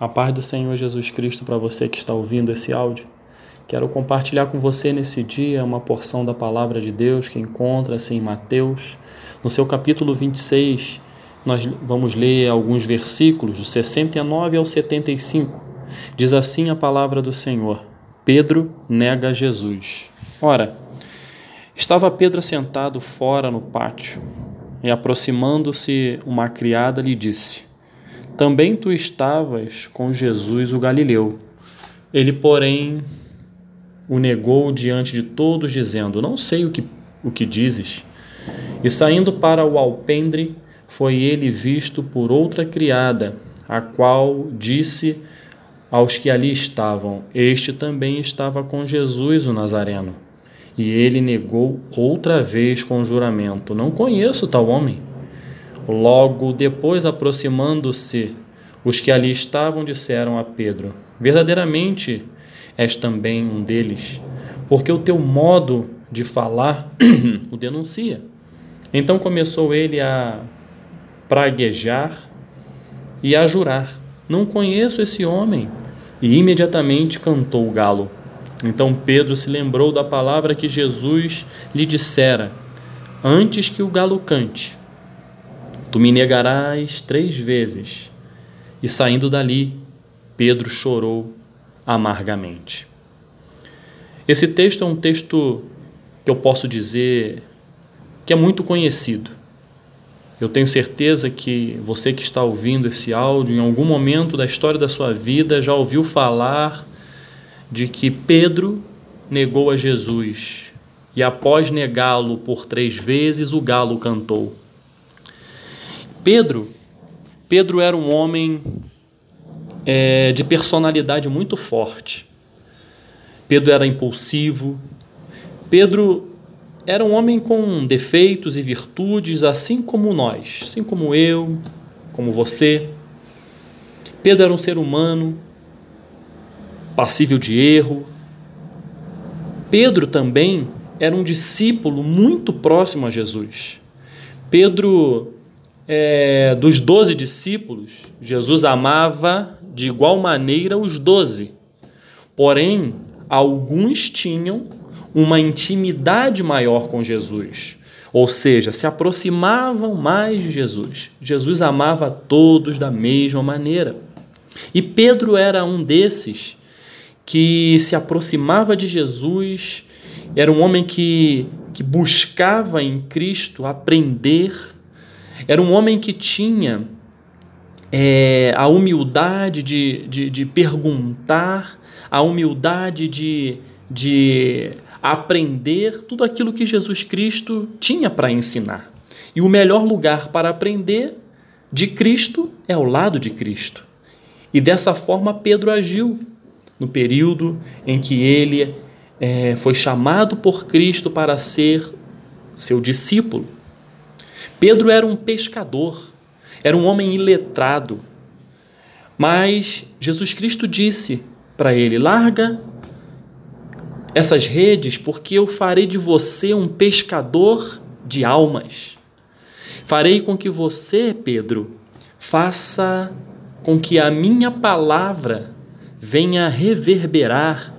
A paz do Senhor Jesus Cristo para você que está ouvindo esse áudio. Quero compartilhar com você nesse dia uma porção da palavra de Deus que encontra-se em Mateus. No seu capítulo 26, nós vamos ler alguns versículos, do 69 ao 75. Diz assim a palavra do Senhor: Pedro nega Jesus. Ora, estava Pedro sentado fora no pátio, e aproximando-se uma criada lhe disse: também tu estavas com Jesus o Galileu. Ele, porém, o negou diante de todos, dizendo: Não sei o que, o que dizes. E saindo para o alpendre, foi ele visto por outra criada, a qual disse aos que ali estavam: Este também estava com Jesus o Nazareno. E ele negou outra vez com juramento: Não conheço tal homem. Logo depois, aproximando-se, os que ali estavam disseram a Pedro: Verdadeiramente és também um deles, porque o teu modo de falar o denuncia. Então começou ele a praguejar e a jurar: Não conheço esse homem. E imediatamente cantou o galo. Então Pedro se lembrou da palavra que Jesus lhe dissera: Antes que o galo cante, Tu me negarás três vezes. E saindo dali, Pedro chorou amargamente. Esse texto é um texto que eu posso dizer que é muito conhecido. Eu tenho certeza que você que está ouvindo esse áudio, em algum momento da história da sua vida, já ouviu falar de que Pedro negou a Jesus e, após negá-lo por três vezes, o galo cantou. Pedro, Pedro era um homem é, de personalidade muito forte. Pedro era impulsivo. Pedro era um homem com defeitos e virtudes, assim como nós, assim como eu, como você. Pedro era um ser humano passível de erro. Pedro também era um discípulo muito próximo a Jesus. Pedro é, dos doze discípulos, Jesus amava de igual maneira os doze. Porém, alguns tinham uma intimidade maior com Jesus, ou seja, se aproximavam mais de Jesus. Jesus amava todos da mesma maneira. E Pedro era um desses que se aproximava de Jesus, era um homem que, que buscava em Cristo aprender era um homem que tinha é, a humildade de, de, de, perguntar, a humildade de, de aprender tudo aquilo que Jesus Cristo tinha para ensinar. E o melhor lugar para aprender de Cristo é ao lado de Cristo. E dessa forma Pedro agiu no período em que ele é, foi chamado por Cristo para ser seu discípulo. Pedro era um pescador, era um homem iletrado. Mas Jesus Cristo disse para ele: larga essas redes, porque eu farei de você um pescador de almas. Farei com que você, Pedro, faça com que a minha palavra venha reverberar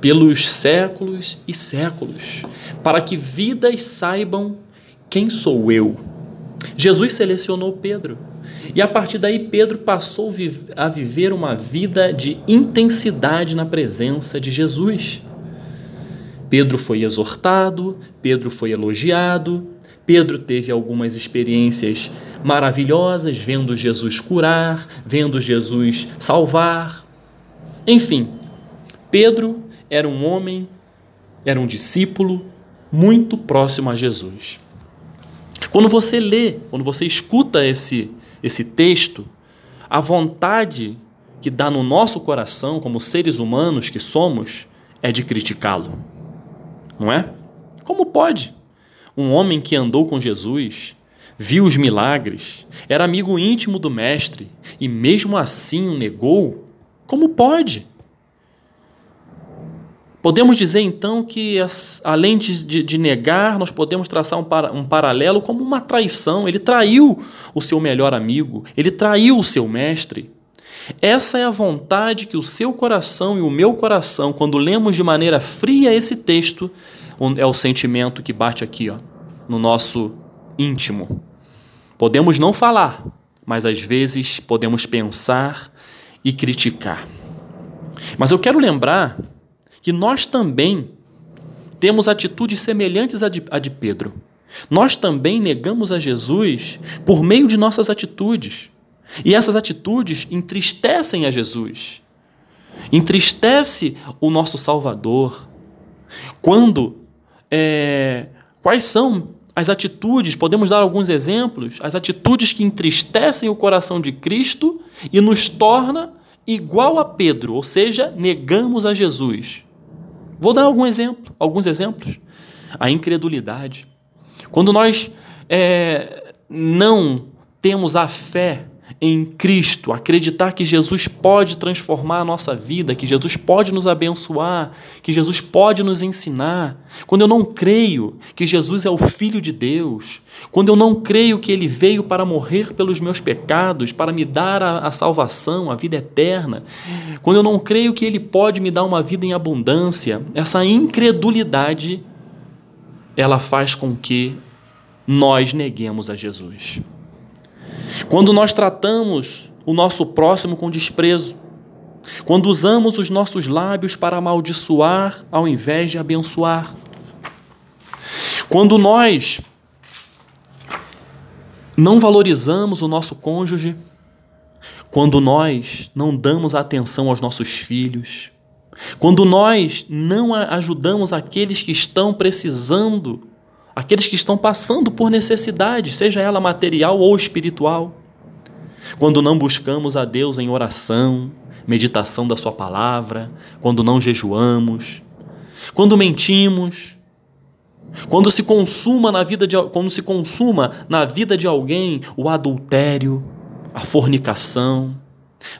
pelos séculos e séculos, para que vidas saibam quem sou eu? Jesus selecionou Pedro. E a partir daí, Pedro passou a viver uma vida de intensidade na presença de Jesus. Pedro foi exortado, Pedro foi elogiado, Pedro teve algumas experiências maravilhosas, vendo Jesus curar, vendo Jesus salvar. Enfim, Pedro era um homem, era um discípulo muito próximo a Jesus. Quando você lê, quando você escuta esse, esse texto, a vontade que dá no nosso coração, como seres humanos que somos, é de criticá-lo. Não é? Como pode? Um homem que andou com Jesus, viu os milagres, era amigo íntimo do Mestre e mesmo assim o negou? Como pode? Podemos dizer então que, além de, de negar, nós podemos traçar um, para, um paralelo como uma traição. Ele traiu o seu melhor amigo, ele traiu o seu mestre. Essa é a vontade que o seu coração e o meu coração, quando lemos de maneira fria esse texto, é o sentimento que bate aqui, ó, no nosso íntimo. Podemos não falar, mas às vezes podemos pensar e criticar. Mas eu quero lembrar que nós também temos atitudes semelhantes à de, à de Pedro. Nós também negamos a Jesus por meio de nossas atitudes. E essas atitudes entristecem a Jesus. Entristece o nosso Salvador. Quando é, quais são as atitudes, podemos dar alguns exemplos, as atitudes que entristecem o coração de Cristo e nos torna igual a Pedro, ou seja, negamos a Jesus. Vou dar algum exemplo, alguns exemplos. A incredulidade. Quando nós é, não temos a fé em Cristo, acreditar que Jesus pode transformar a nossa vida, que Jesus pode nos abençoar, que Jesus pode nos ensinar. Quando eu não creio que Jesus é o Filho de Deus, quando eu não creio que Ele veio para morrer pelos meus pecados, para me dar a, a salvação, a vida eterna, quando eu não creio que Ele pode me dar uma vida em abundância, essa incredulidade ela faz com que nós neguemos a Jesus. Quando nós tratamos o nosso próximo com desprezo, quando usamos os nossos lábios para amaldiçoar ao invés de abençoar, quando nós não valorizamos o nosso cônjuge, quando nós não damos atenção aos nossos filhos, quando nós não ajudamos aqueles que estão precisando aqueles que estão passando por necessidade, seja ela material ou espiritual. Quando não buscamos a Deus em oração, meditação da Sua palavra, quando não jejuamos, quando mentimos, quando se consuma na vida de, quando se consuma na vida de alguém o adultério, a fornicação,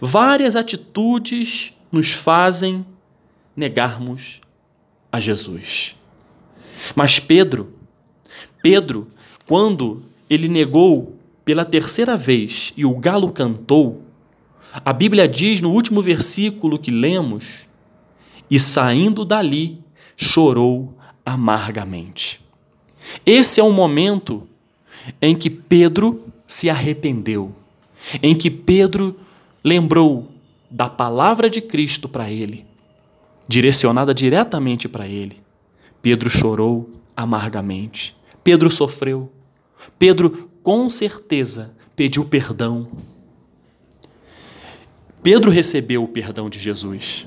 várias atitudes nos fazem negarmos a Jesus. Mas Pedro Pedro, quando ele negou pela terceira vez e o galo cantou, a Bíblia diz no último versículo que lemos: e saindo dali, chorou amargamente. Esse é o momento em que Pedro se arrependeu, em que Pedro lembrou da palavra de Cristo para ele, direcionada diretamente para ele. Pedro chorou amargamente. Pedro sofreu. Pedro, com certeza, pediu perdão. Pedro recebeu o perdão de Jesus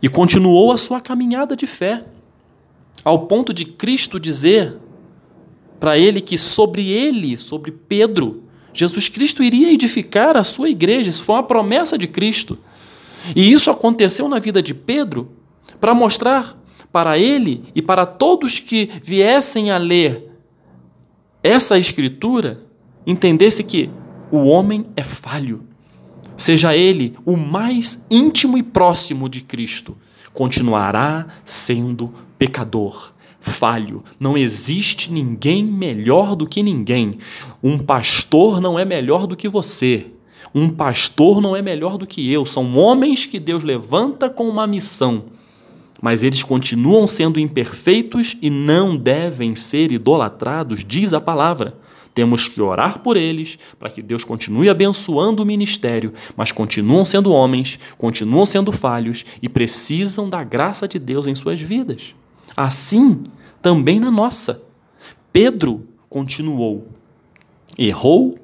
e continuou a sua caminhada de fé, ao ponto de Cristo dizer para ele que sobre ele, sobre Pedro, Jesus Cristo iria edificar a sua igreja. Isso foi uma promessa de Cristo. E isso aconteceu na vida de Pedro para mostrar para ele e para todos que viessem a ler essa escritura, entendesse que o homem é falho. Seja ele o mais íntimo e próximo de Cristo, continuará sendo pecador, falho. Não existe ninguém melhor do que ninguém. Um pastor não é melhor do que você. Um pastor não é melhor do que eu. São homens que Deus levanta com uma missão mas eles continuam sendo imperfeitos e não devem ser idolatrados, diz a palavra. Temos que orar por eles para que Deus continue abençoando o ministério, mas continuam sendo homens, continuam sendo falhos e precisam da graça de Deus em suas vidas. Assim, também na nossa. Pedro continuou, errou,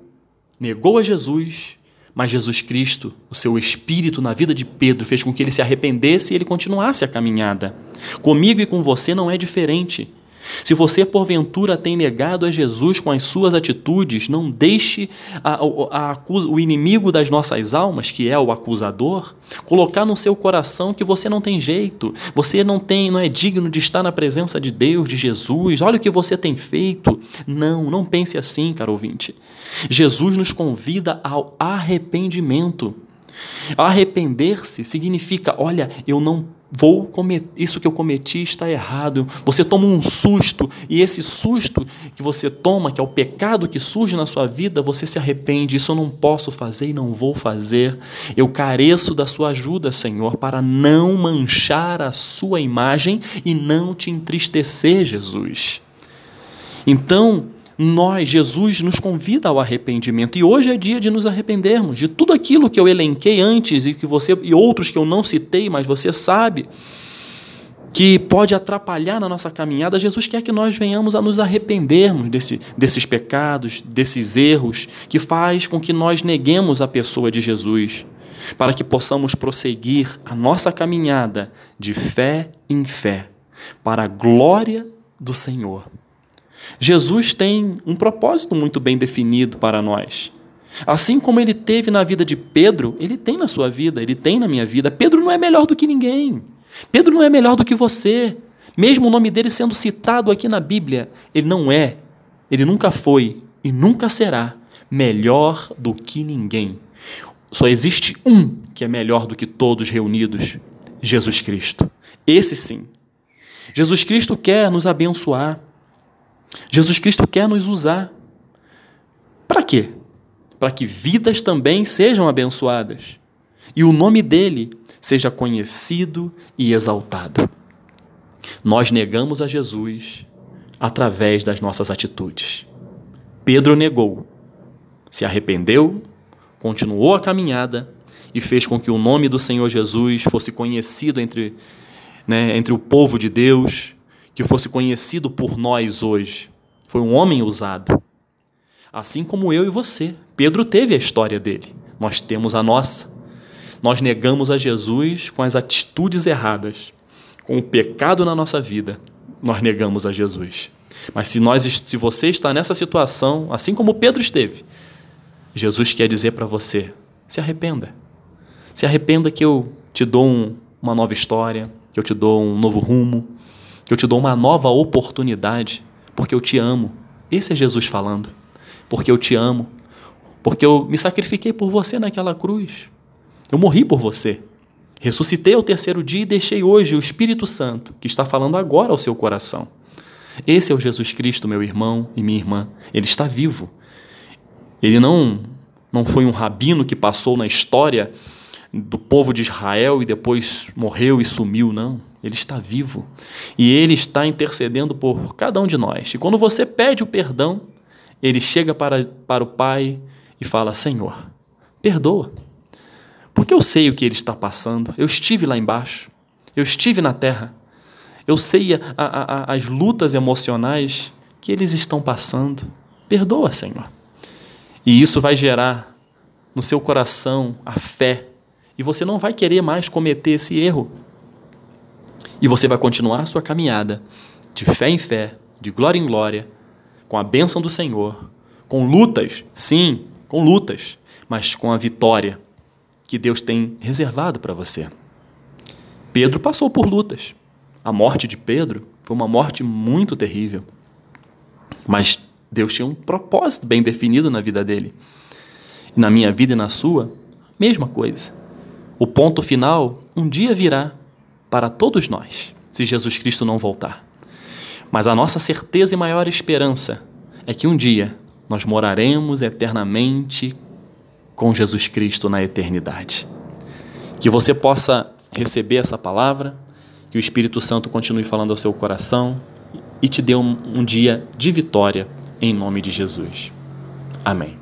negou a Jesus, mas Jesus Cristo, o seu espírito na vida de Pedro, fez com que ele se arrependesse e ele continuasse a caminhada. Comigo e com você não é diferente. Se você porventura tem negado a Jesus com as suas atitudes, não deixe a, a, a, o inimigo das nossas almas, que é o acusador, colocar no seu coração que você não tem jeito, você não tem, não é digno de estar na presença de Deus, de Jesus. Olha o que você tem feito. Não, não pense assim, caro ouvinte. Jesus nos convida ao arrependimento. Arrepender-se significa, olha, eu não vou cometer, isso que eu cometi está errado. Você toma um susto e esse susto que você toma, que é o pecado que surge na sua vida, você se arrepende. Isso eu não posso fazer e não vou fazer. Eu careço da sua ajuda, Senhor, para não manchar a sua imagem e não te entristecer, Jesus. Então, nós, Jesus nos convida ao arrependimento e hoje é dia de nos arrependermos de tudo aquilo que eu elenquei antes e que você e outros que eu não citei, mas você sabe que pode atrapalhar na nossa caminhada. Jesus quer que nós venhamos a nos arrependermos desse, desses pecados, desses erros que faz com que nós neguemos a pessoa de Jesus, para que possamos prosseguir a nossa caminhada de fé em fé, para a glória do Senhor. Jesus tem um propósito muito bem definido para nós. Assim como ele teve na vida de Pedro, ele tem na sua vida, ele tem na minha vida. Pedro não é melhor do que ninguém. Pedro não é melhor do que você. Mesmo o nome dele sendo citado aqui na Bíblia, ele não é, ele nunca foi e nunca será melhor do que ninguém. Só existe um que é melhor do que todos reunidos: Jesus Cristo. Esse sim. Jesus Cristo quer nos abençoar. Jesus Cristo quer nos usar. Para quê? Para que vidas também sejam abençoadas e o nome dele seja conhecido e exaltado. Nós negamos a Jesus através das nossas atitudes. Pedro negou, se arrependeu, continuou a caminhada e fez com que o nome do Senhor Jesus fosse conhecido entre, né, entre o povo de Deus que fosse conhecido por nós hoje. Foi um homem usado. Assim como eu e você. Pedro teve a história dele. Nós temos a nossa. Nós negamos a Jesus com as atitudes erradas, com o pecado na nossa vida. Nós negamos a Jesus. Mas se nós se você está nessa situação, assim como Pedro esteve, Jesus quer dizer para você: se arrependa. Se arrependa que eu te dou um, uma nova história, que eu te dou um novo rumo, eu te dou uma nova oportunidade, porque eu te amo. Esse é Jesus falando. Porque eu te amo. Porque eu me sacrifiquei por você naquela cruz. Eu morri por você. Ressuscitei ao terceiro dia e deixei hoje o Espírito Santo, que está falando agora ao seu coração. Esse é o Jesus Cristo, meu irmão e minha irmã. Ele está vivo. Ele não, não foi um rabino que passou na história do povo de Israel e depois morreu e sumiu, não. Ele está vivo e ele está intercedendo por cada um de nós. E quando você pede o perdão, ele chega para, para o Pai e fala: Senhor, perdoa. Porque eu sei o que ele está passando. Eu estive lá embaixo. Eu estive na terra. Eu sei a, a, a, as lutas emocionais que eles estão passando. Perdoa, Senhor. E isso vai gerar no seu coração a fé. E você não vai querer mais cometer esse erro. E você vai continuar a sua caminhada de fé em fé, de glória em glória, com a bênção do Senhor, com lutas, sim, com lutas, mas com a vitória que Deus tem reservado para você. Pedro passou por lutas. A morte de Pedro foi uma morte muito terrível. Mas Deus tinha um propósito bem definido na vida dele. E na minha vida e na sua, mesma coisa. O ponto final um dia virá para todos nós, se Jesus Cristo não voltar. Mas a nossa certeza e maior esperança é que um dia nós moraremos eternamente com Jesus Cristo na eternidade. Que você possa receber essa palavra, que o Espírito Santo continue falando ao seu coração e te dê um, um dia de vitória em nome de Jesus. Amém.